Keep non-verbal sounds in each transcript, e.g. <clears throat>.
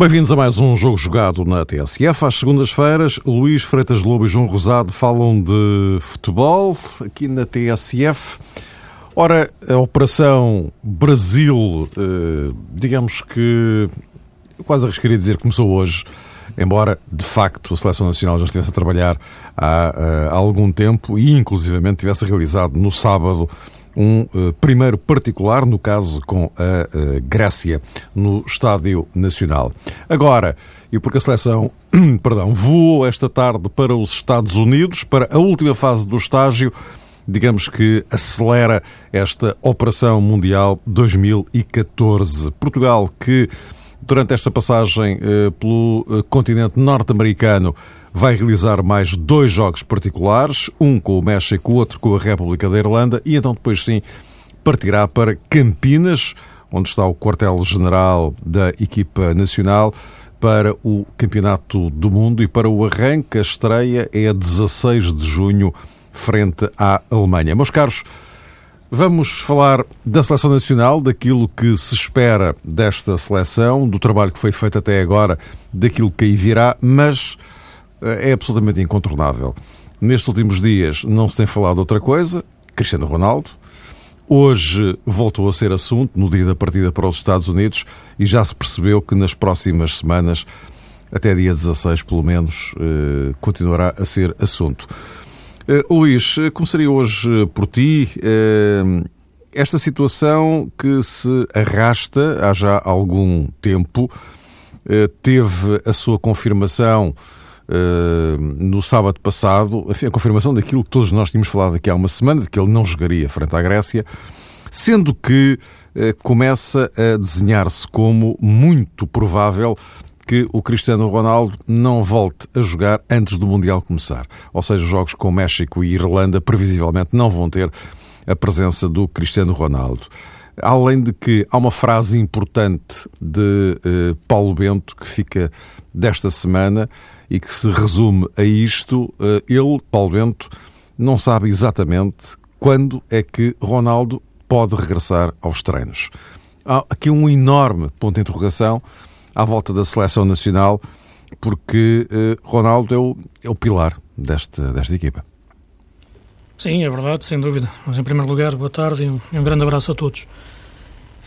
Bem-vindos a mais um jogo jogado na TSF. Às segundas-feiras, Luís Freitas Lobo e João Rosado falam de futebol aqui na TSF. Ora, a Operação Brasil, eh, digamos que quase arriscaria dizer que começou hoje, embora de facto a Seleção Nacional já estivesse a trabalhar há, eh, há algum tempo e inclusivamente tivesse realizado no sábado um uh, primeiro particular, no caso com a uh, Grécia, no Estádio Nacional. Agora, e porque a seleção, <clears throat> perdão, voou esta tarde para os Estados Unidos, para a última fase do estágio, digamos que acelera esta Operação Mundial 2014. Portugal que durante esta passagem uh, pelo continente norte-americano vai realizar mais dois jogos particulares, um com o México, outro com a República da Irlanda, e então depois sim partirá para Campinas, onde está o quartel-general da equipa nacional, para o Campeonato do Mundo e para o arranque. A estreia é a 16 de junho, frente à Alemanha. Meus caros, vamos falar da seleção nacional, daquilo que se espera desta seleção, do trabalho que foi feito até agora, daquilo que aí virá, mas é absolutamente incontornável. Nestes últimos dias não se tem falado outra coisa, Cristiano Ronaldo. Hoje voltou a ser assunto, no dia da partida para os Estados Unidos, e já se percebeu que nas próximas semanas, até dia 16 pelo menos, eh, continuará a ser assunto. Eh, Luís, começaria hoje por ti. Eh, esta situação que se arrasta há já algum tempo teve a sua confirmação Uh, no sábado passado, a confirmação daquilo que todos nós tínhamos falado aqui há uma semana, de que ele não jogaria frente à Grécia, sendo que uh, começa a desenhar-se como muito provável que o Cristiano Ronaldo não volte a jogar antes do Mundial começar. Ou seja, os jogos com México e Irlanda previsivelmente não vão ter a presença do Cristiano Ronaldo. Além de que há uma frase importante de uh, Paulo Bento que fica desta semana e que se resume a isto. Eh, ele, Paulo Bento, não sabe exatamente quando é que Ronaldo pode regressar aos treinos. Há aqui um enorme ponto de interrogação à volta da seleção nacional, porque eh, Ronaldo é o, é o pilar desta, desta equipa. Sim, é verdade, sem dúvida. Mas, em primeiro lugar, boa tarde e um grande abraço a todos.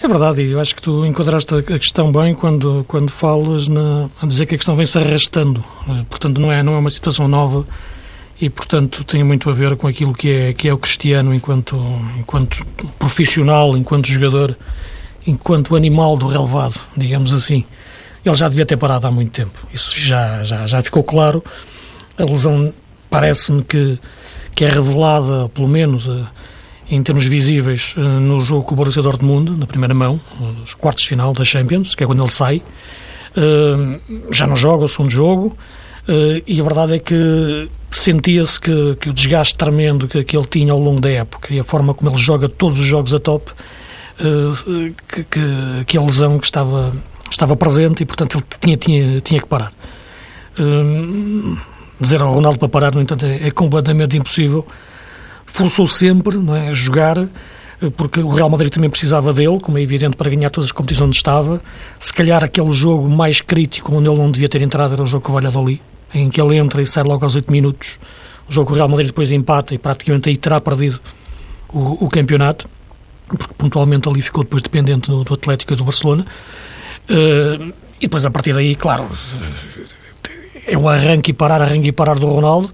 É verdade, e eu acho que tu enquadraste a questão bem quando, quando falas na, a dizer que a questão vem-se arrastando. Portanto, não é, não é uma situação nova e, portanto, tem muito a ver com aquilo que é, que é o Cristiano enquanto, enquanto profissional, enquanto jogador, enquanto animal do relevado, digamos assim. Ele já devia ter parado há muito tempo. Isso já, já, já ficou claro. A lesão parece-me que, que é revelada, pelo menos em termos visíveis, eh, no jogo com o Borussia Dortmund, na primeira mão, os quartos de final da Champions, que é quando ele sai. Eh, já não joga o segundo jogo, eh, e a verdade é que sentia-se que, que, o desgaste tremendo que, que ele tinha ao longo da época e a forma como ele joga todos os jogos a top, que, que a lesão que estava, estava presente e, portanto, ele tinha, tinha, tinha que parar. Dizer ao Ronaldo para parar, no entanto, é, é completamente impossível forçou sempre não é, a jogar, eh, porque o Real Madrid também precisava dele, como é evidente, para ganhar todas as competições onde estava. Se calhar aquele jogo mais crítico, onde ele não devia ter entrado, era o jogo com o Valladolid, em que ele entra e sai logo aos 8 minutos. O jogo com o Real Madrid depois empata e praticamente aí terá perdido o, o campeonato, porque pontualmente ali ficou depois dependente do, do Atlético e do Barcelona. Uh, e depois a partir daí, claro, é o arranque e parar, arranque e parar do Ronaldo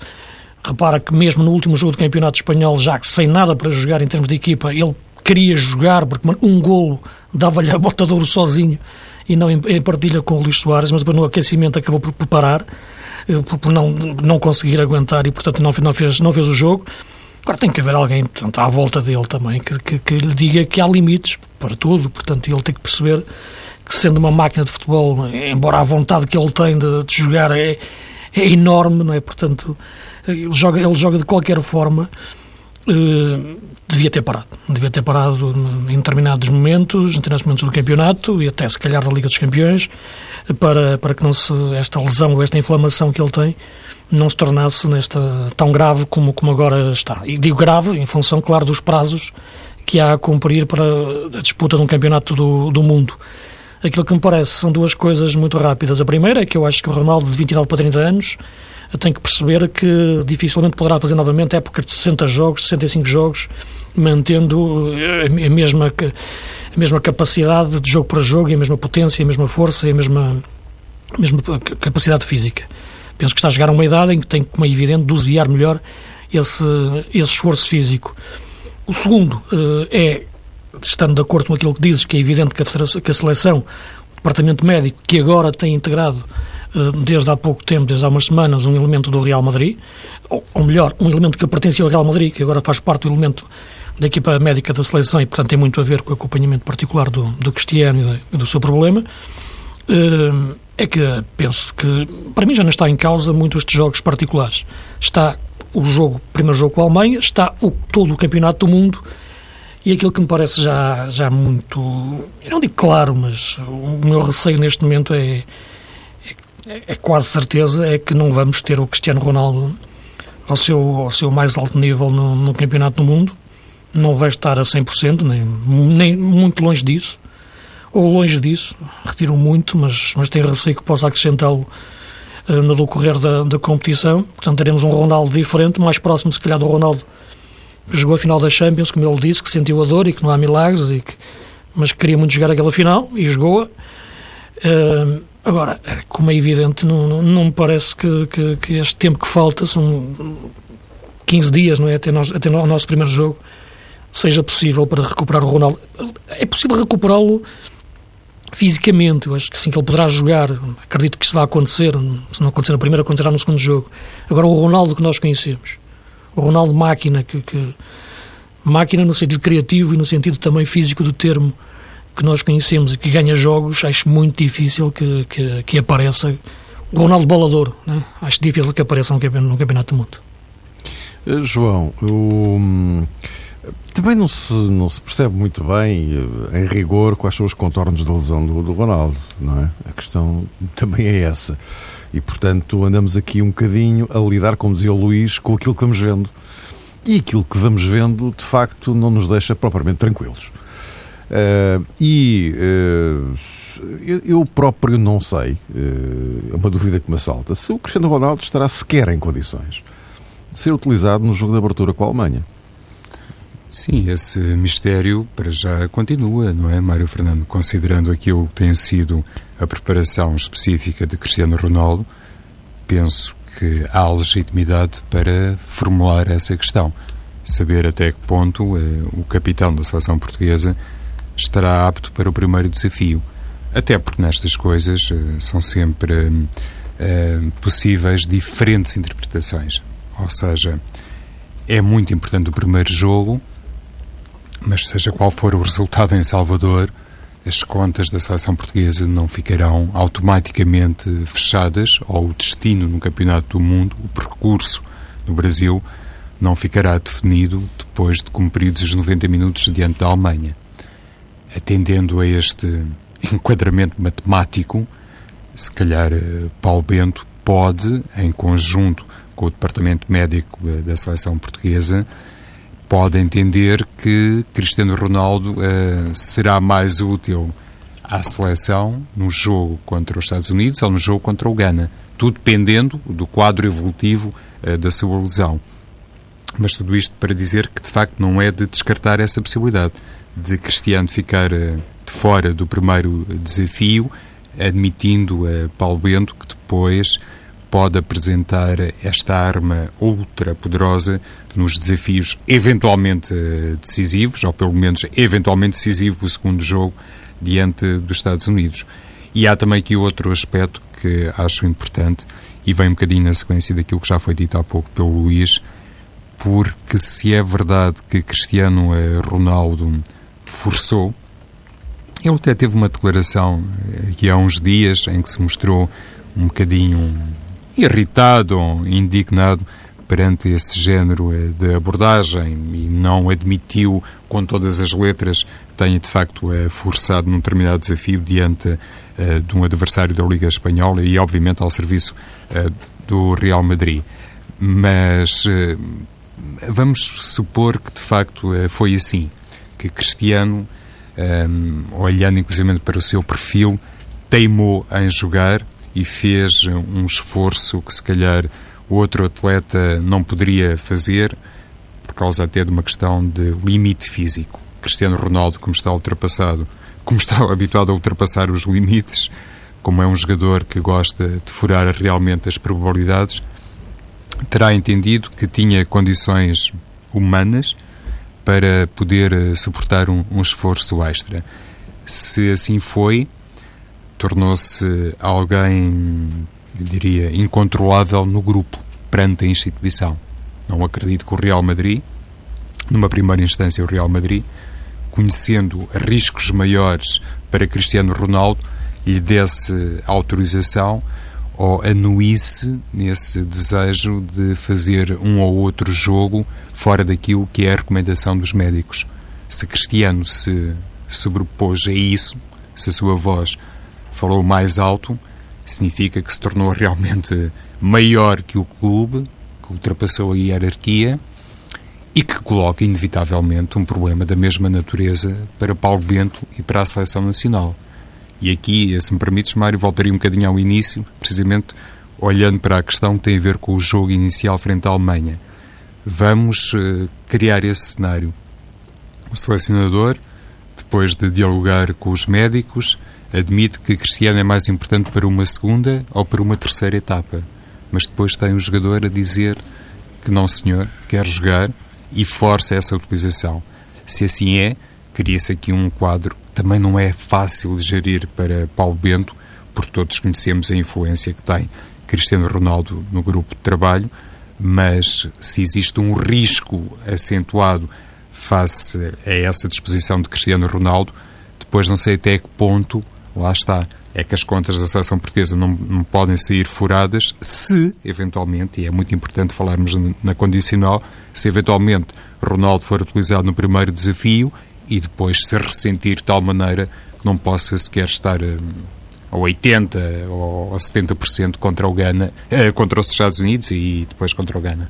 Repara que mesmo no último jogo do Campeonato Espanhol, já que sem nada para jogar em termos de equipa, ele queria jogar, porque um golo dava-lhe a bota de ouro sozinho e não em, em, partilha com o Luís Soares, mas depois no aquecimento acabou por parar, eh, por, por não, não conseguir aguentar e, portanto, não, não, fez, não fez o jogo. Agora tem que haver alguém portanto, à volta dele também que, que, que, lhe diga que há limites para tudo, portanto, ele tem que perceber que, sendo uma máquina de futebol, embora a vontade que ele tem de, de jogar é, é enorme, não é? Portanto, ele joga, ele joga de qualquer forma. Uh, devia ter parado. Devia ter parado em determinados momentos, em determinados momentos do campeonato e até se calhar da Liga dos Campeões, para, para que não se, esta lesão ou esta inflamação que ele tem não se tornasse nesta, tão grave como, como agora está. E digo grave em função, claro, dos prazos que há a cumprir para a disputa de um campeonato do, do mundo. Aquilo que me parece são duas coisas muito rápidas. A primeira é que eu acho que o Ronaldo, de 29 para 30 anos, tem que perceber que dificilmente poderá fazer novamente épocas de 60 jogos, 65 jogos, mantendo eh, a mesma, a mesma capacidade de jogo para jogo, e a mesma potência, a mesma força e a mesma, a mesma capacidade física. Penso que está a chegar a uma idade em que tem, como é evidente, dosear melhor esse, esse esforço físico. O segundo eh, é, estando de acordo com aquilo que dizes, que é evidente que a, que a seleção, o departamento médico, que agora tem integrado eh, desde há pouco tempo, desde há umas semanas, um elemento do Real Madrid, ou, ou melhor, um elemento que pertencia ao Real Madrid, que agora faz parte do elemento da equipa médica da seleção e, portanto, tem muito a ver com o acompanhamento particular do, do Cristiano e do seu problema, eh, é que penso que, para mim, já não está em causa muitos estes jogos particulares. Está o jogo, primeiro jogo com a Alemanha, está o, todo o campeonato do mundo e aquilo que me parece já, já muito, eu não digo claro, mas o meu receio neste momento é, é, é, quase certeza é que não vamos ter o Cristiano Ronaldo ao seu, ao seu mais alto nível no, no Campeonato do Mundo. Não vai estar a 100%, nem, nem muito longe disso. Ou longe disso, retiro muito, mas, mas tenho receio que possa acrescentá-lo uh, no decorrer da, da competição. Portanto, teremos um Ronaldo diferente, mais próximo, se calhar, do Ronaldo jogou a final da Champions, como ele disse, que sentiu a dor e que não há milagres, e que, mas que queria muito jogar aquela final e jogou-a. Uh, Agora, como é evidente, não, não, não me parece que, que, que, este tempo que falta, são 15 dias, não é? Até, nós, até o nosso primeiro jogo, seja possível para recuperar o Ronaldo. É possível recuperá-lo fisicamente, eu acho que sim, que ele poderá jogar. Acredito que isso vai acontecer, se não acontecer no primeiro, acontecerá no segundo jogo. Agora, o Ronaldo que nós conhecemos, o Ronaldo máquina, que, que máquina no sentido criativo e no sentido também físico do termo, que nós conhecemos e que ganha jogos, acho muito difícil que, que, que apareça o Ronaldo Bolador. Né? Acho difícil que apareça no campeonato, do mundo. Eh, João, hum, também não se, não se percebe muito bem, eh, em rigor, quais são os contornos da lesão do, do Ronaldo, não é? A questão <laughs> também é essa. E, portanto, andamos aqui um bocadinho a lidar, como dizia o Luís, com aquilo que vamos vendo. E aquilo que vamos vendo, de facto, não nos deixa propriamente tranquilos. Uh, e uh, eu próprio não sei, uh, é uma dúvida que me assalta, se o Cristiano Ronaldo estará sequer em condições de ser utilizado no jogo de abertura com a Alemanha. Sim, esse mistério para já continua, não é, Mário Fernando? Considerando aquilo que tem sido a preparação específica de Cristiano Ronaldo, penso que há legitimidade para formular essa questão. Saber até que ponto o capitão da seleção portuguesa estará apto para o primeiro desafio. Até porque nestas coisas uh, são sempre uh, possíveis diferentes interpretações. Ou seja, é muito importante o primeiro jogo, mas seja qual for o resultado em Salvador, as contas da seleção portuguesa não ficarão automaticamente fechadas, ou o destino no Campeonato do Mundo, o percurso no Brasil, não ficará definido depois de cumpridos os 90 minutos diante da Alemanha. Atendendo a este <laughs> enquadramento matemático, se calhar eh, Paulo Bento pode, em conjunto com o Departamento Médico da Seleção Portuguesa, pode entender que Cristiano Ronaldo uh, será mais útil à seleção no jogo contra os Estados Unidos ou no jogo contra o Ghana. Tudo dependendo do quadro evolutivo uh, da sua lesão. Mas tudo isto para dizer que, de facto, não é de descartar essa possibilidade de Cristiano ficar eh, de fora do primeiro desafio, admitindo a Paulo Bento que depois pode apresentar esta arma ultra poderosa nos desafios eventualmente eh, decisivos, ou pelo menos eventualmente decisivo o segundo jogo diante dos Estados Unidos. E há também aqui outro aspecto que acho importante e vem um bocadinho na sequência daquilo que já foi dito há pouco pelo Luís, porque se é verdade que Cristiano eh, Ronaldo forçou. Ele até teve uma declaração aqui eh, há uns dias em que se mostrou um bocadinho irritado indignado perante esse género eh, de abordagem e não admitiu com todas as letras que tenha de facto eh, forçado num determinado desafio diante de um adversário da Liga Espanhola e obviamente ao serviço do Real Madrid. Mas vamos supor que de facto foi assim que Cristiano olhando inclusive para o seu perfil, teimou em jogar e fez um esforço que se calhar o outro atleta não poderia fazer por causa até de uma questão de limite físico. Cristiano Ronaldo, como está ultrapassado, como está <laughs> habituado a ultrapassar os limites, como é um jogador que gosta de furar realmente as probabilidades, terá entendido que tinha condições humanas para poder eh, suportar um, um esforço extra. Se assim foi, tornou-se alguém, eu diria, incontrolável no grupo, perante a instituição. Não acredito que o Real Madrid, numa primeira instância o Real Madrid, conhecendo riscos maiores para Cristiano Ronaldo, lhe desse autorização ou anuísse nesse desejo de fazer um ou outro jogo fora daquilo que é a recomendação dos médicos. Se Cristiano se sobrepôs a isso, se a sua voz falou mais alto, significa que se tornou realmente maior que o clube, que ultrapassou a hierarquia e que coloca inevitavelmente um problema da mesma natureza para Paulo Bento e para a seleção nacional. E aqui, se me permites, Mário, voltaria um bocadinho ao início, precisamente olhando para a questão que tem a ver com o jogo inicial frente à Alemanha. Vamos uh, criar esse cenário. O selecionador, depois de dialogar com os médicos, admite que Cristiano é mais importante para uma segunda ou para uma terceira etapa. Mas depois tem o jogador a dizer que não, senhor, quer jogar e força essa utilização. Se assim é, cria-se aqui um quadro também não é fácil de gerir para Paulo Bento, porque todos conhecemos a influência que tem Cristiano Ronaldo no grupo de trabalho, mas se existe um risco acentuado face a essa disposição de Cristiano Ronaldo, depois não sei até que ponto, lá está, é que as contas da seleção portuguesa não, não podem sair furadas se, eventualmente, e é muito importante falarmos na condicional, se eventualmente Ronaldo for utilizado no primeiro desafio e depois se ressentir de tal maneira que não possa sequer estar hum, a 80% ou a 70% contra o Ghana, eh, contra os Estados Unidos e depois contra o Ghana.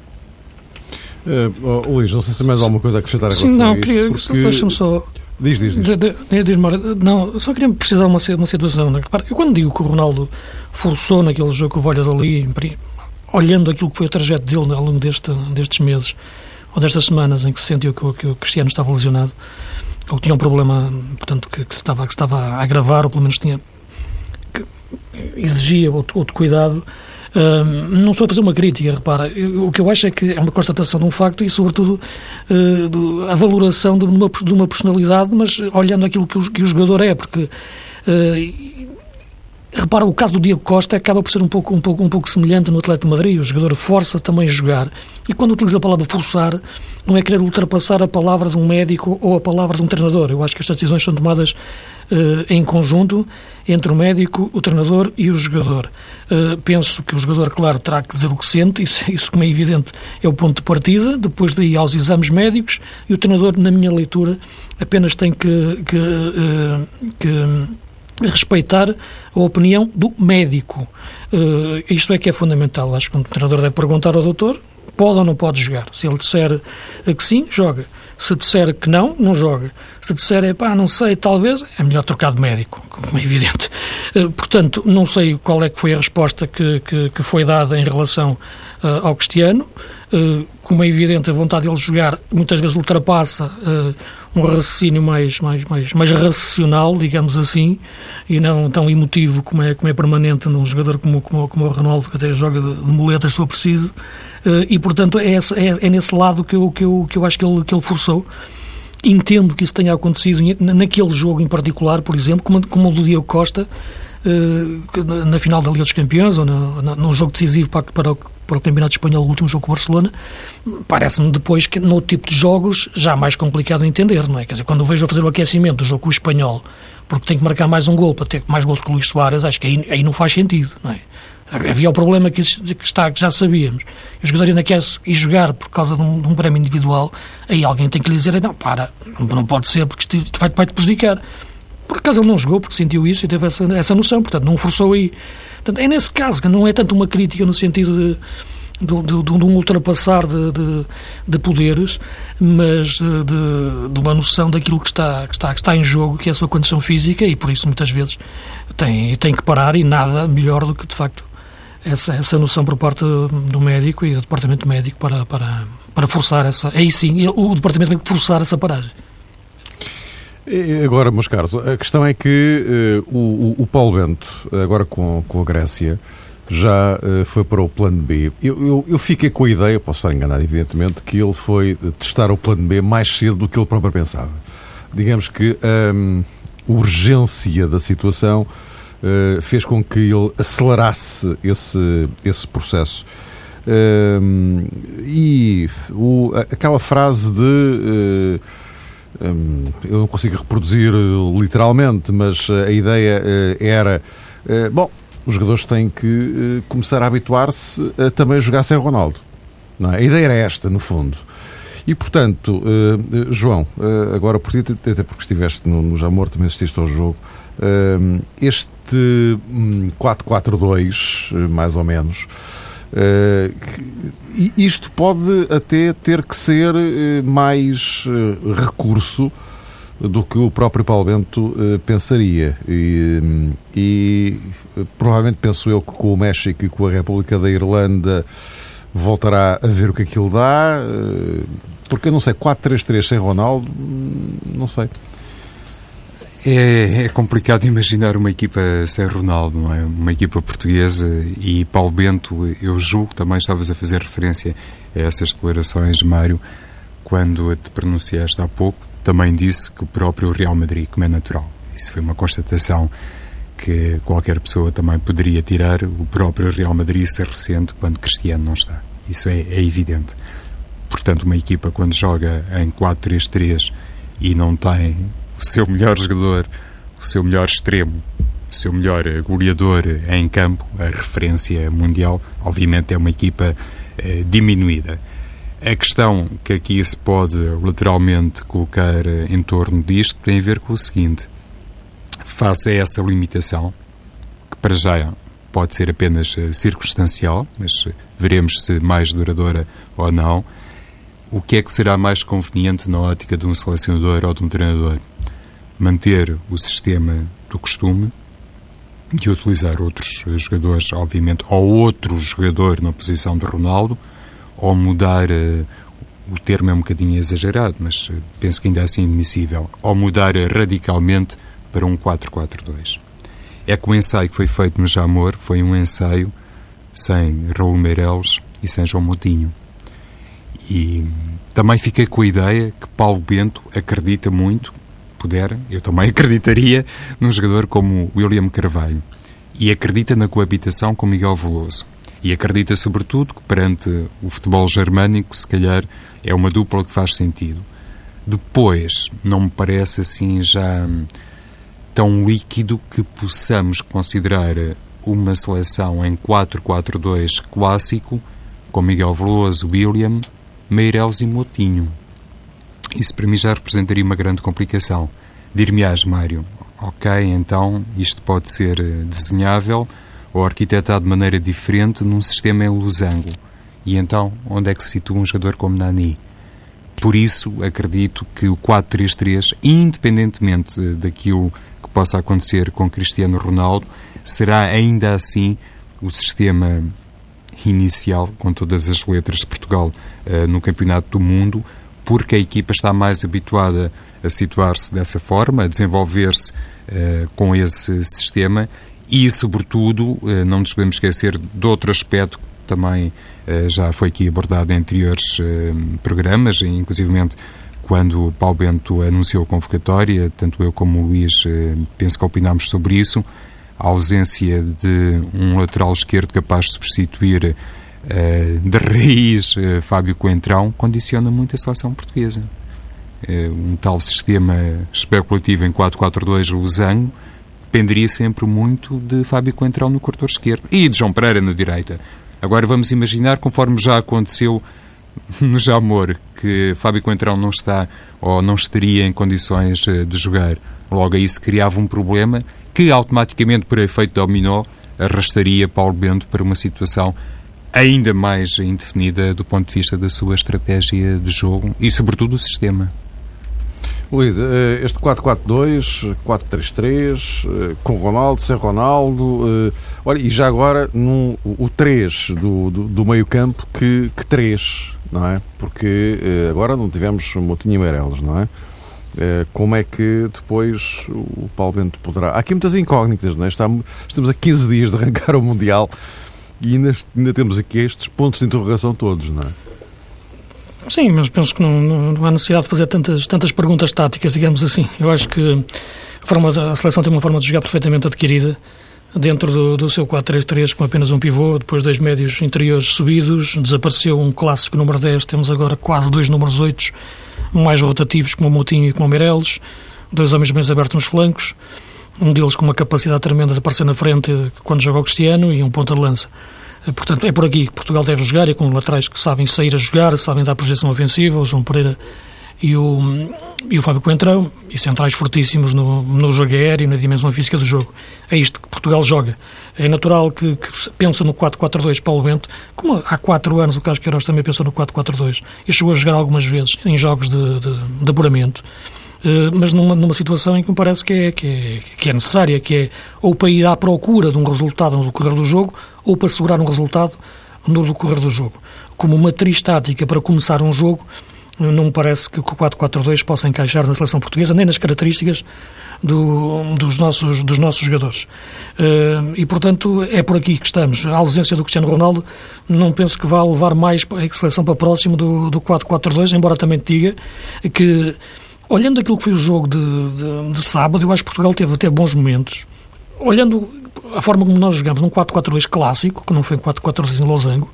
Uh, oh, Luís, não sei se mais alguma coisa a acrescentar Sim, não, queria, porque... deixa-me só... Diz, diz, diz. De, diz não, só queria precisar uma, uma situação. Né? Eu quando digo que o Ronaldo forçou naquele jogo que o Valladolid, olhando aquilo que foi o trajeto dele ao longo deste, destes meses, ou destas semanas em que se sentiu que, que o Cristiano estava lesionado, ou tinha um problema, portanto, que, que, estava, que estava a agravar, ou pelo menos tinha exigia outro, outro cuidado. Não estou a fazer uma crítica, repara. O que eu acho é que é uma constatação de um facto e, sobretudo, uh, do, a valoração de uma, de uma personalidade, mas olhando aquilo que o, que o jogador é, porque. Uh, repara, o caso do Diego Costa acaba por ser um pouco, um pouco, um pouco semelhante no Atlético de Madrid. O jogador força também a jogar. E quando utiliza a palavra forçar, não é querer ultrapassar a palavra de um médico ou a palavra de um treinador. Eu acho que estas decisões são tomadas uh, em conjunto entre o médico, o treinador e o jogador. Uh, penso que o jogador, claro, terá que dizer o que sente, isso, <laughs> isso como é evidente é o ponto de partida, depois daí aos exames médicos, e o treinador, na minha leitura, apenas tem que, que, uh, que respeitar a opinião do médico. Uh, isto é que é fundamental. Acho que o treinador deve perguntar ao doutor pode ou não pode jogar. Se ele disser que sim, joga. Se disser que não, não joga. Se disser, é pá, não sei, talvez, é melhor trocar de médico, como é evidente. Eh, portanto, não sei qual é que foi a resposta que, que, que foi dada em relação uh, ao Cristiano. Uh, como é evidente, a vontade de ele jogar muitas vezes ultrapassa uh, um raciocínio mais, mais, mais, mais racional, digamos assim, e não tão emotivo como é, como é permanente num jogador como, como, como o Ronaldo, que até joga de, de muletas se for preciso. Uh, e, portanto, é, é, é, nesse lado que eu, que, eu, que eu acho que ele, que ele forçou. Entendo que isso tenha acontecido naquele jogo em particular, por exemplo, como, como o do Diego Costa, uh, na final da Liga dos Campeões, ou no, num jogo decisivo para, para, para o Campeonato Espanhol, o último jogo com o Barcelona, parece-me depois que no tipo de jogos já mais complicado de entender, não é? Quer dizer, quando vejo a fazer o aquecimento do jogo com o Espanhol, porque tem que marcar mais um gol para ter mais gols que o Luís Soares, acho que aí, aí não faz sentido, não é? Havia o problema que, está, que já sabíamos. O jogador ainda quer ir jogar por causa de um, de um, prémio individual, aí alguém tem que lhe dizer: não, para, não pode ser, porque isto vai, vai te prejudicar. Por acaso ele não jogou, porque sentiu isso e teve essa, essa noção, portanto, não forçou aí. Portanto, é nesse caso que não é tanto uma crítica no sentido de de, de, de um ultrapassar de, de, de poderes, mas de, uma noção daquilo que está, que, está, que está em jogo, que é a sua condição física, e por isso muitas vezes tem, tem que parar e nada melhor do que, de facto, essa, essa noção por parte do médico e do departamento médico para, para, para forçar essa. Aí sim, o departamento que forçar essa paragem. Agora, meus caros, a questão é que uh, o, o, Paulo Bento, agora com, com a Grécia, já uh, foi para o plano B. Eu, eu, eu, fiquei com a ideia, posso estar enganado, evidentemente, que ele foi testar o plano B mais cedo do que ele próprio pensava. Digamos que um, a urgência da situação uh, fez com que ele acelerasse esse, esse processo. Um, e o, aquela frase de. Uh, eu não consigo reproduzir literalmente, mas a ideia era: bom, os jogadores têm que começar a habituar-se a também jogar sem Ronaldo. Não é? A ideia era esta, no fundo. E, portanto, João, agora por ti, até porque estiveste no Jamor, também assististe ao jogo, este 4-4-2, hum, mais ou menos, isto pode até ter que ser mais recurso do que o próprio Paulo Bento uh, pensaria. E, e, provavelmente penso eu que com o México e com a República da Irlanda voltará a ver o que aquilo dá. Uh, porque eu não sei, 4-3-3 sem Ronaldo, hum, não sei. É, é, complicado imaginar uma equipa sem Ronaldo, não é? Uma equipa portuguesa e Paulo Bento, eu julgo, também estavas a fazer referência a essas declarações, Mário, quando te pronunciaste há pouco, também disse que o próprio Real Madrid, como é natural. Isso foi uma constatação que qualquer pessoa também poderia tirar. O próprio Real Madrid se ressente quando Cristiano não está. Isso é, é evidente. Portanto, uma equipa quando joga em 4-3-3 e não tem o seu melhor jogador, o seu melhor extremo, o seu melhor goleador em campo, a referência mundial, obviamente é uma equipa eh, diminuída. A questão que aqui se pode lateralmente colocar em torno disto tem a ver com o seguinte: face a essa limitação, que para já pode ser apenas eh, circunstancial, mas veremos se mais duradoura ou não, o que é que será mais conveniente na ótica de um selecionador ou de um treinador? Manter o sistema do costume de utilizar outros jogadores, obviamente, ou outro jogador na posição de Ronaldo ou mudar, uh, o termo é um bocadinho exagerado, mas uh, penso que ainda é assim admissível, ou mudar radicalmente para um 4-4-2. É que o ensaio que foi feito no Jamor foi um ensaio sem Raul Meireles e sem João Moutinho. E também fiquei com a ideia que Paulo Bento acredita muito, puder, eu também <laughs> acreditaria, num jogador como William Carvalho. E acredita na coabitação com Miguel Veloso. E acredita, sobretudo, que perante o futebol germânico, se calhar é uma dupla que faz sentido. Depois, não me parece assim já tão líquido que possamos considerar uma seleção em 4-4-2 clássico, com Miguel Veloso, William, Meireles e Motinho. Isso para mim já representaria uma grande complicação. Dir-me-ás, Mário, ok, então isto pode ser desenhável, ou arquitetado de maneira diferente num sistema em losango. E então, onde é que se situa um jogador como Nani? Por isso, acredito que o 4-3-3, independentemente daquilo que possa acontecer com Cristiano Ronaldo, será ainda assim o sistema inicial, com todas as letras de Portugal uh, no Campeonato do Mundo, porque a equipa está mais habituada a situar-se dessa forma, a desenvolver-se uh, com esse sistema e, sobretudo, eh, não nos podemos esquecer de outro aspecto que também eh, já foi aqui abordado em anteriores programas, inclusive quando o Paulo Bento anunciou a convocatória, tanto eu como o Luís penso que opinámos sobre isso, a ausência de um lateral esquerdo capaz de substituir de raiz Fábio Coentrão condiciona muito a seleção portuguesa. Um tal sistema especulativo em 4-4-2 losango dependeria sempre muito de Fábio Coentrão no corredor esquerdo e de João Pereira na direita. Agora vamos imaginar, conforme já aconteceu <laughs> no Jamor, que Fábio Coentrão não está ou não estaria em condições eh, de jogar. Logo aí se criava um problema que automaticamente, por efeito dominó, arrastaria Paulo Bento para uma situação ainda mais indefinida do ponto de vista da sua estratégia de jogo e, sobretudo, do sistema. Luís, eh, este 4-4-2, 4-3-3, eh, com Ronaldo, sem Ronaldo, eh, olha, e já agora num, o 3 do, do, do meio campo que, que 3, não é? Porque agora não tivemos Motinho e Meireles, não é? Como é que depois o Paulo Bento poderá... Há aqui muitas incógnitas, não é? Estamos a 15 dias de arrancar o Mundial e ainda, ainda temos aqui estes pontos de interrogação todos, não é? Sim, mas penso que não, não, há necessidade de fazer tantas, tantas perguntas táticas, digamos assim. Eu acho que a, forma a seleção tem uma forma de jogar perfeitamente adquirida dentro do, do seu 4-3-3 com apenas um pivô, depois dois médios interiores subidos, desapareceu um clássico número 10, temos agora quase dois números 8 mais rotativos como o Moutinho e como o Meireles, dois homens bem abertos nos flancos, um deles com uma capacidade tremenda de aparecer na frente quando joga o Cristiano e um ponta de lança. Portanto, é por aqui que Portugal deve jogar e com laterais que sabem sair a jogar, sabem dar projeção ofensiva, o João Pereira e o, e o Fábio Coentrão, e centrais fortíssimos no, no jogo aéreo e na dimensão física do jogo. É isto que Portugal joga. É natural que, que pensa no 4-4-2 Paulo Bento, como há quatro anos o Carlos Queiroz também pensou no 4-4-2 e chegou a jogar algumas vezes em jogos de, de, de apuramento. Uh, mas numa, numa situação em que me parece que é, que, é, que é necessária, que é ou para ir à procura de um resultado no decorrer do jogo, ou para segurar um resultado no decorrer do jogo. Como matriz tática para começar um jogo, não me parece que o 4-4-2 possa encaixar na seleção portuguesa, nem nas características do, dos, nossos, dos nossos jogadores. Uh, e, portanto, é por aqui que estamos. A ausência do Cristiano Ronaldo não penso que vá levar mais a seleção para próximo do, do 4-4-2, embora também diga que, olhando aquilo que foi o jogo de, de, de sábado, eu acho que Portugal teve até bons momentos. Olhando a forma como nós jogamos num 4-4-2 clássico, que não foi um 4-4-2 em losango,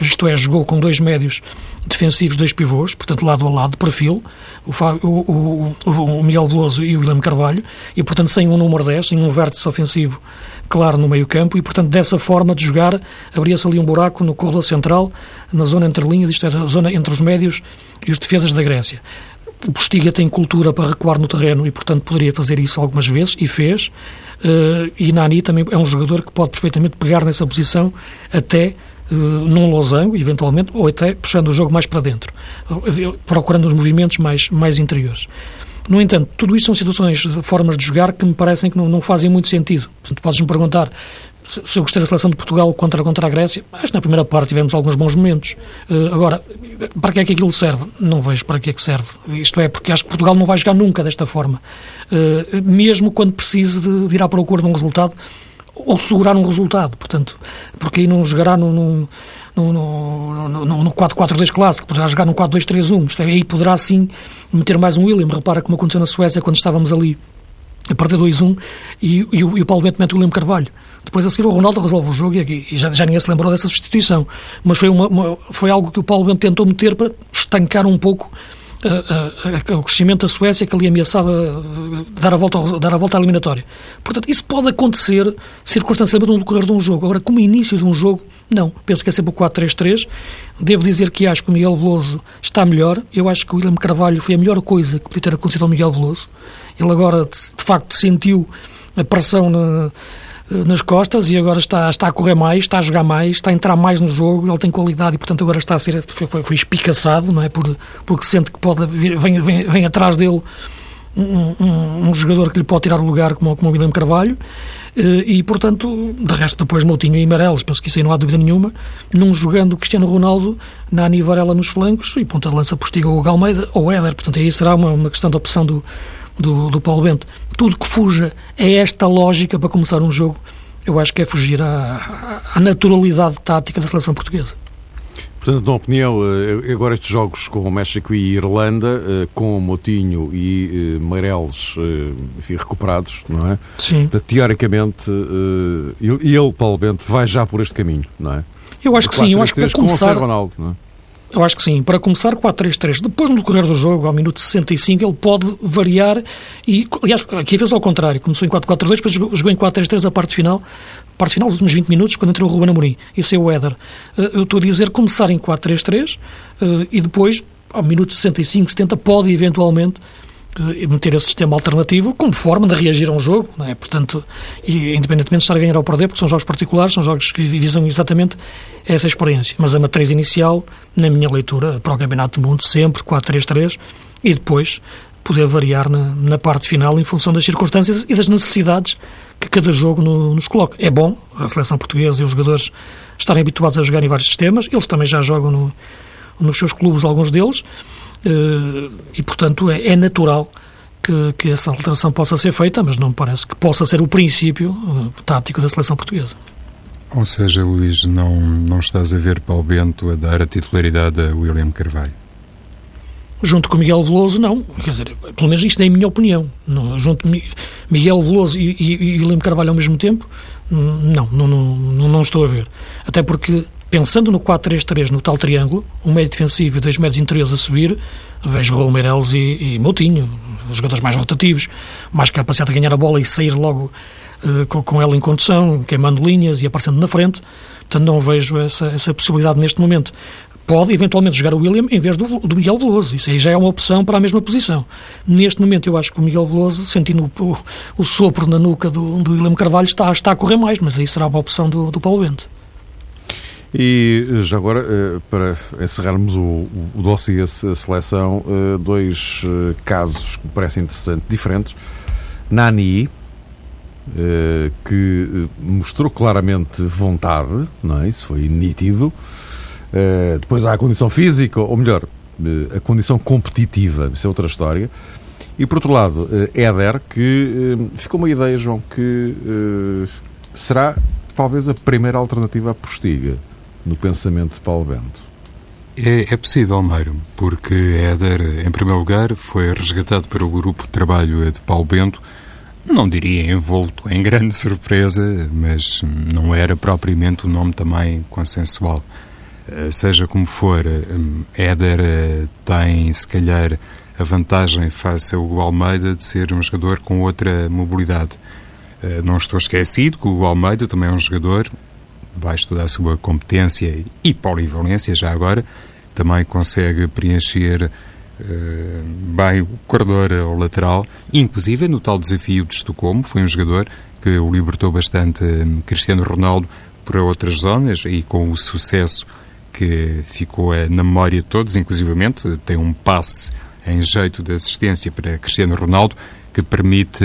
isto é, jogou com dois médios defensivos, dois pivôs, portanto, lado a lado, de perfil, o, o, o, o Miguel Veloso e o William Carvalho, e, portanto, sem um número 10, sem um vértice ofensivo claro no meio campo, e, portanto, dessa forma de jogar, abria-se ali um buraco no corredor central, na zona entre linhas, isto é, a zona entre os médios e os defesas da Grécia. O Postiga tem cultura para recuar no terreno e, portanto, poderia fazer isso algumas vezes, e fez. Uh, e Nani também é um jogador que pode perfeitamente pegar nessa posição até uh, num losango, eventualmente, ou até puxando o jogo mais para dentro, uh, procurando os movimentos mais, mais interiores. No entanto, tudo isto são situações, formas de jogar que me parecem que não, não fazem muito sentido. Portanto, podes-me perguntar se eu gostei da seleção de Portugal contra, contra a Grécia, que na primeira parte tivemos alguns bons momentos. Uh, agora, para que é que aquilo serve? Não vejo para que é que serve. Isto é, porque acho que Portugal não vai jogar nunca desta forma. Uh, mesmo quando precise de, de, ir à procura de um resultado ou segurar um resultado. Portanto, porque aí não jogará no, no no, no, no, no 4-4-2 clássico, poderá jogar no 4-2-3-1. Isto é, aí poderá sim meter mais um William. Repara como aconteceu na Suécia quando estávamos ali a partir 2-1 e, e, e o Paulo Bento mete o William Carvalho. Depois a seguir o Ronaldo resolve o jogo e, e já, já ninguém se lembrou dessa substituição. Mas foi, uma, uma, foi algo que o Paulo Bento tentou meter para estancar um pouco uh, uh, uh, o crescimento da Suécia que ali ameaçava dar a, volta, dar a volta à eliminatória. Portanto, isso pode acontecer circunstancialmente no decorrer de um jogo. Agora, como início de um jogo, não. Penso que é sempre o 4-3-3. Devo dizer que acho que o Miguel Veloso está melhor. Eu acho que o William Carvalho foi a melhor coisa que podia ter acontecido ao Miguel Veloso. Ele agora, de facto, sentiu a pressão na eh, nas costas e agora está, está a correr mais, está a jogar mais, está a entrar mais no jogo, ele tem qualidade e, portanto, agora está a ser, foi, foi, foi espicaçado, não é? Por, porque sente que pode vir, vem, vem, vem atrás dele um, um, um, jogador que lhe pode tirar o lugar como, como o William Carvalho eh, e, portanto, de resto, depois Moutinho e Marelos, penso que isso aí não há dúvida nenhuma, num jogando Cristiano Ronaldo, na Varela nos flancos e ponta de lança postiga o Galmeida ou Éder, portanto, aí será uma, uma questão de opção do, do, do Paulo Bento. Tudo que fuja a esta lógica para começar um jogo, eu acho que é fugir à, à naturalidade tática da seleção portuguesa. Portanto, na opinião, eh, agora estes jogos com o México e Irlanda, eh, com Motinho e eh, Meireles enfim, recuperados, não é? Sim. Teoricamente, ele, Paulo Bento, vai já por este caminho, não é? Eu acho que sim, eu acho que para começar... Com Ronaldo, não é? Eu acho que sim. Para começar, 4-3-3. Depois, no decorrer do jogo, ao minuto 65, ele pode variar e, aliás, aqui fez ao contrário. Começou em 4-4-2, depois jogou em 4-3-3 a parte final, a parte final dos últimos 20 minutos, quando entrou o Ruben Amorim. Isso é o Éder. Eh, eu estou a dizer começar em 4-3-3 eh, e depois, ao minuto 65, 70, pode eventualmente meter esse sistema alternativo como forma de reagir a um jogo, é? Portanto, e, independentemente de estar a ganhar ou perder, porque são jogos particulares, são jogos que visam exatamente essa experiência. Mas a matriz inicial, na minha leitura, para o Campeonato do Mundo, sempre 4-3-3 e depois poder variar na, na, parte final em função das circunstâncias e das necessidades que cada jogo no, nos coloca. É bom a seleção portuguesa e os jogadores estarem habituados a jogar em vários sistemas, eles também já jogam no, nos seus clubes, alguns deles, e portanto é, é natural que, que, essa alteração possa ser feita, mas não me parece que possa ser o princípio uh, tático da seleção portuguesa. Ou seja, Luís, não, não estás a ver Paulo Bento a dar a titularidade a William Carvalho? Junto com Miguel Veloso, não. Quer dizer, pelo menos isto é a minha opinião. Não, junto Miguel Veloso e, e, e William Carvalho ao mesmo tempo, não, não, não, não estou a ver. Até porque, pensando no 4-3-3, no tal triângulo, um meio defensivo e dois médios interiores a subir, vejo Raul Meireles e, e Moutinho, os jogadores mais rotativos, mais capacidade de ganhar a bola e sair logo uh, com, com, ela em condução, queimando linhas e aparecendo na frente. Portanto, não vejo essa, essa possibilidade neste momento pode eventualmente jogar o William em vez do, do, Miguel Veloso. Isso aí já é uma opção para a mesma posição. Neste momento, eu acho que o Miguel Veloso, sentindo o, o sopro na nuca do, do William Carvalho, está, está a correr mais, mas aí será uma opção do, do Paulo Bento. E já agora, eh, para encerrarmos o, o dossiê a seleção, eh, dois eh, casos que me parecem interessantes, diferentes. Nani, que mostrou claramente vontade, não é? isso foi nítido, depois há a condição física, ou melhor, a condição competitiva, isso é outra história. E por outro lado, Éder, que ficou uma ideia, João, que será talvez a primeira alternativa à postiga no pensamento de Paulo Bento. É, é possível, Mário, porque Éder, em primeiro lugar, foi resgatado para o grupo de trabalho de Paulo Bento, não diria envolto em grande surpresa, mas não era propriamente um nome também consensual. Eh, seja como for, eh, Éder eh, tem se calhar a vantagem face ao Almeida de ser um jogador com outra mobilidade. Não estou esquecido que o Almeida também é um jogador, baixo toda a sua competência e polivalência, já agora, também consegue preencher bem o corredor lateral, inclusive no tal desafio de Estocolmo, foi um jogador que o libertou bastante Cristiano Ronaldo para outras zonas e com o sucesso que ficou na memória de todos, inclusivamente tem um passe em jeito de assistência para Cristiano Ronaldo, que permite,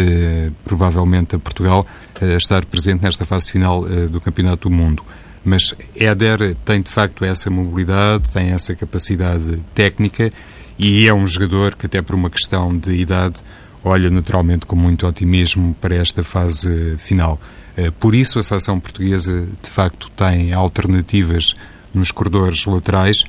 provavelmente, a Portugal eh, estar presente nesta fase final eh, do Campeonato do Mundo. Mas Éder tem, de facto, essa mobilidade, tem essa capacidade técnica e é um jogador que, até por uma questão de idade, olha naturalmente com muito otimismo para esta fase final. Eh, por isso, a seleção portuguesa, de facto, tem alternativas nos corredores laterais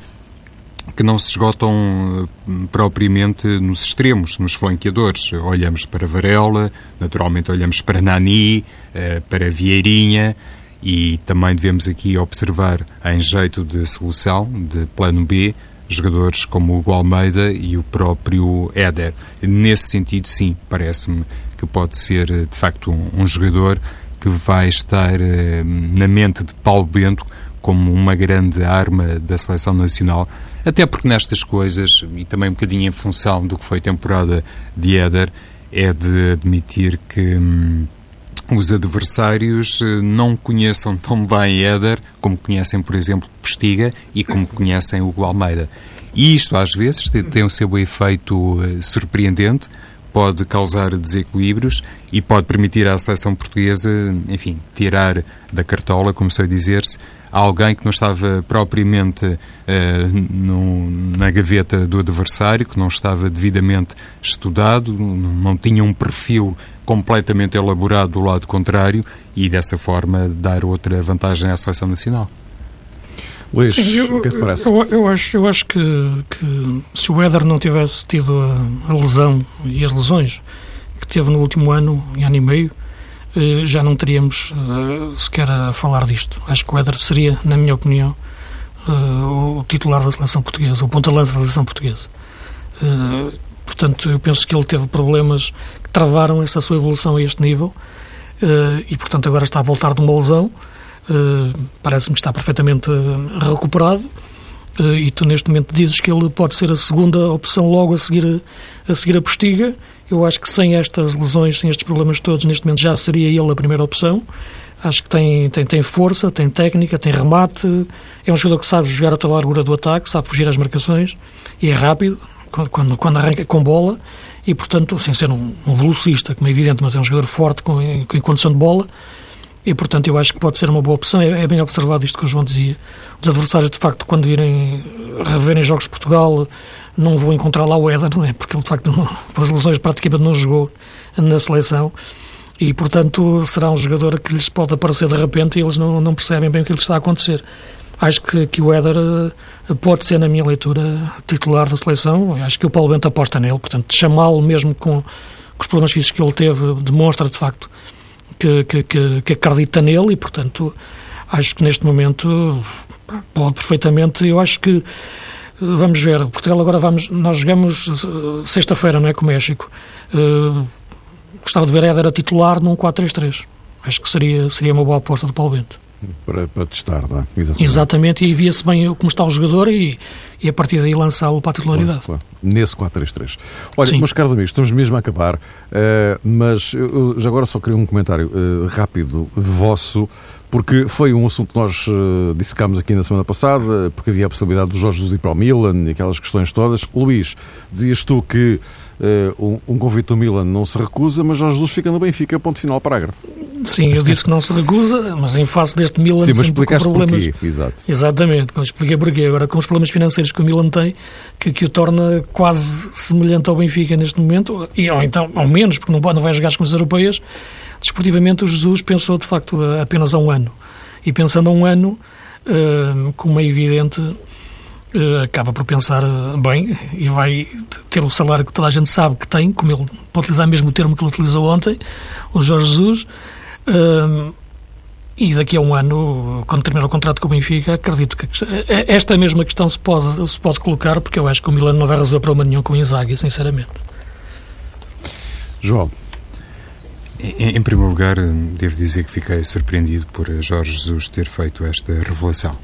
que não se esgotam eh, propriamente nos extremos, nos flanqueadores. Olhamos para Varela, naturalmente olhamos para Nani, eh, para Vieirinha e também devemos aqui observar, em jeito de solução, de plano B, jogadores como o Almeida e o próprio Éder. Nesse sentido, sim, parece-me que pode ser eh, de facto um, um jogador que vai estar na mente de Paulo Bento como uma grande arma da seleção nacional, até porque nestas coisas, e também um bocadinho em função do que foi temporada de Éder, é de admitir que hum, os adversários eh, não conheçam tão bem Éder como conhecem, por exemplo, Postiga e como conhecem o Almeida. E isto, às vezes, tem o seu efeito eh, surpreendente, pode causar desequilíbrios e pode permitir à seleção portuguesa, enfim, tirar da cartola, como sei dizer-se, alguém que não estava propriamente uh, no, na gaveta do adversário, que não estava devidamente estudado, não tinha um perfil completamente elaborado do lado contrário e dessa forma dar outra vantagem à seleção nacional. Luís, Sim, eu, o que é que parece? Eu, eu, acho, eu acho que, que se o Éder não tivesse tido a, a lesão e as lesões que teve no último ano, e ano e meio, já não teríamos uh, sequer a falar disto. Acho que o Éder seria, na minha opinião, uh, o titular da seleção portuguesa, o ponta-lança da seleção portuguesa. Portanto, eu penso que ele teve problemas que travaram esta sua evolução a este nível e, portanto, agora está a voltar de uma lesão. Parece-me que está perfeitamente recuperado e tu neste momento dizes que ele pode ser a segunda opção logo a seguir a, seguir a Postiga. Eu acho que sem estas lesões, sem estes problemas todos, neste momento já seria ele a primeira opção. Acho que tem, tem, tem força, tem técnica, tem remate. É um jogador que sabe jogar a toda a largura do ataque, sabe fugir às marcações e é rápido quando, quando arranca com bola. E, portanto, sem ser um, um velocista, como é evidente, mas é um jogador forte com, em, em condição de bola e, portanto, eu acho que pode ser uma boa opção. É, é, bem observado isto que o João dizia. Os adversários, de facto, quando irem reverem jogos de Portugal, não vão encontrar lá o Éder, não é? Porque ele, de facto, não, as lesões praticamente não jogou na seleção. E, portanto, será um jogador que lhes pode aparecer de repente e eles não, não percebem bem o que lhes está a acontecer. Acho que, que o Éder eh, pode ser, na minha leitura, titular da seleção. Acho que o Paulo Bento aposta nele. Portanto, chamá-lo mesmo com, com os problemas físicos que ele teve, demonstra, de facto, que, que, que, que acredita nele e, portanto, acho que neste momento pode perfeitamente. Eu acho que vamos ver. Portugal agora vamos. Nós jogamos eh, sexta-feira, não é? Com o México. Uh, gostava de ver Éder a titular num 4-3-3. Acho que seria, seria uma boa aposta do Paulo Bento para, para testar, não é? Exatamente, Exatamente e via-se bem como está o jogador e, e a partir daí lançá-lo para a titularidade. Claro, claro. Nesse 4-3-3. Olha, Sim. meus caros amigos, estamos mesmo a acabar, uh, mas eu, já agora só queria um comentário uh, rápido vosso, porque foi um assunto que nós uh, dissecámos aqui na semana passada, porque havia a possibilidade do Jorge Jesus ir para o Milan e aquelas questões todas. Luís, dizias tu que uh, um, um convite do Milan não se recusa, mas Jorge Jesus fica no Benfica, ponto final, parágrafo. Sim, eu disse que não se recusa, mas em face deste Milan Sim, mas explicaste com problemas. Porquê, exato. Exatamente, como expliquei porquê. Agora, com os problemas financeiros que o Milan tem, que, que o torna quase semelhante ao Benfica neste momento, e, ou então, ao menos, porque não, não vai jogar as coisas europeias, desportivamente o Jesus pensou de facto apenas a um ano. E pensando a um ano, uh, como é evidente, acaba por pensar bem e vai ter o salário que toda a gente sabe que tem, como ele pode utilizar mesmo o termo que ele utilizou ontem, o Jorge Jesus e daqui a um ano, quando terminar o contrato com o Benfica, acredito que esta mesma questão se pode, se pode colocar, porque eu acho que o Milan não vai resolver problema nenhum com o Inzaghi, sinceramente. João. Em, em, primeiro lugar, devo dizer que fiquei surpreendido por Jorge Jesus ter feito esta revelação,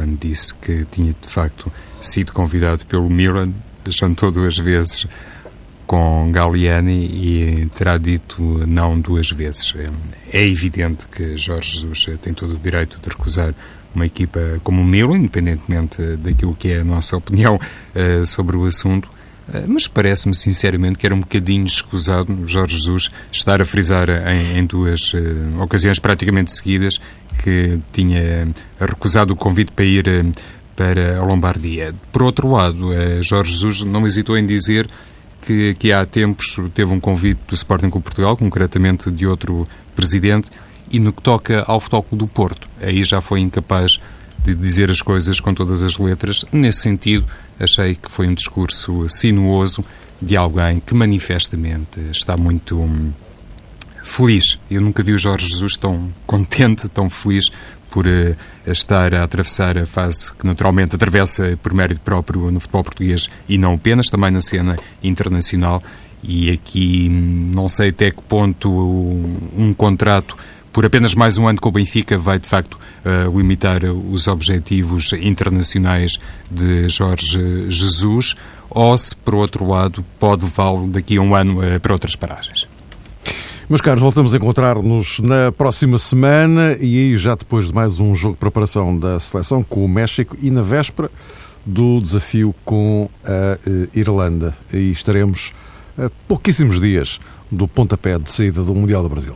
quando disse que tinha de facto sido convidado pelo Milan, jantou duas vezes com Galliani e terá dito não duas vezes. É evidente que Jorge Jesus tem todo o direito de recusar uma equipa como o Milan, independentemente daquilo que é a nossa opinião uh, sobre o assunto, mas parece-me sinceramente que era um bocadinho escusado Jorge Jesus estar a frisar em, em duas uh, ocasiões praticamente seguidas que tinha recusado o convite para ir para a Lombardia. Por outro lado, Jorge Jesus não hesitou em dizer que, que há tempos teve um convite do Sporting com Portugal, concretamente de outro presidente, e no que toca ao Futebol do Porto, aí já foi incapaz de dizer as coisas com todas as letras. Nesse sentido, achei que foi um discurso sinuoso de alguém que manifestamente está muito hum, feliz. Eu nunca vi o Jorge Jesus tão contente, tão feliz por uh, estar a atravessar a fase que naturalmente atravessa por mérito próprio no futebol português e não apenas, também na cena internacional. E aqui hum, não sei até que ponto um contrato por apenas mais um ano com o Benfica vai de facto uh, limitar os objetivos internacionais de Jorge Jesus ou se por outro lado pode levá-lo daqui a um ano uh, para outras paragens. Meus caros, voltamos a encontrar-nos na próxima semana e aí já depois de mais um jogo de preparação da seleção com o México e na véspera do desafio com a eh, Irlanda. E estaremos a pouquíssimos dias do pontapé de saída do Mundial do Brasil.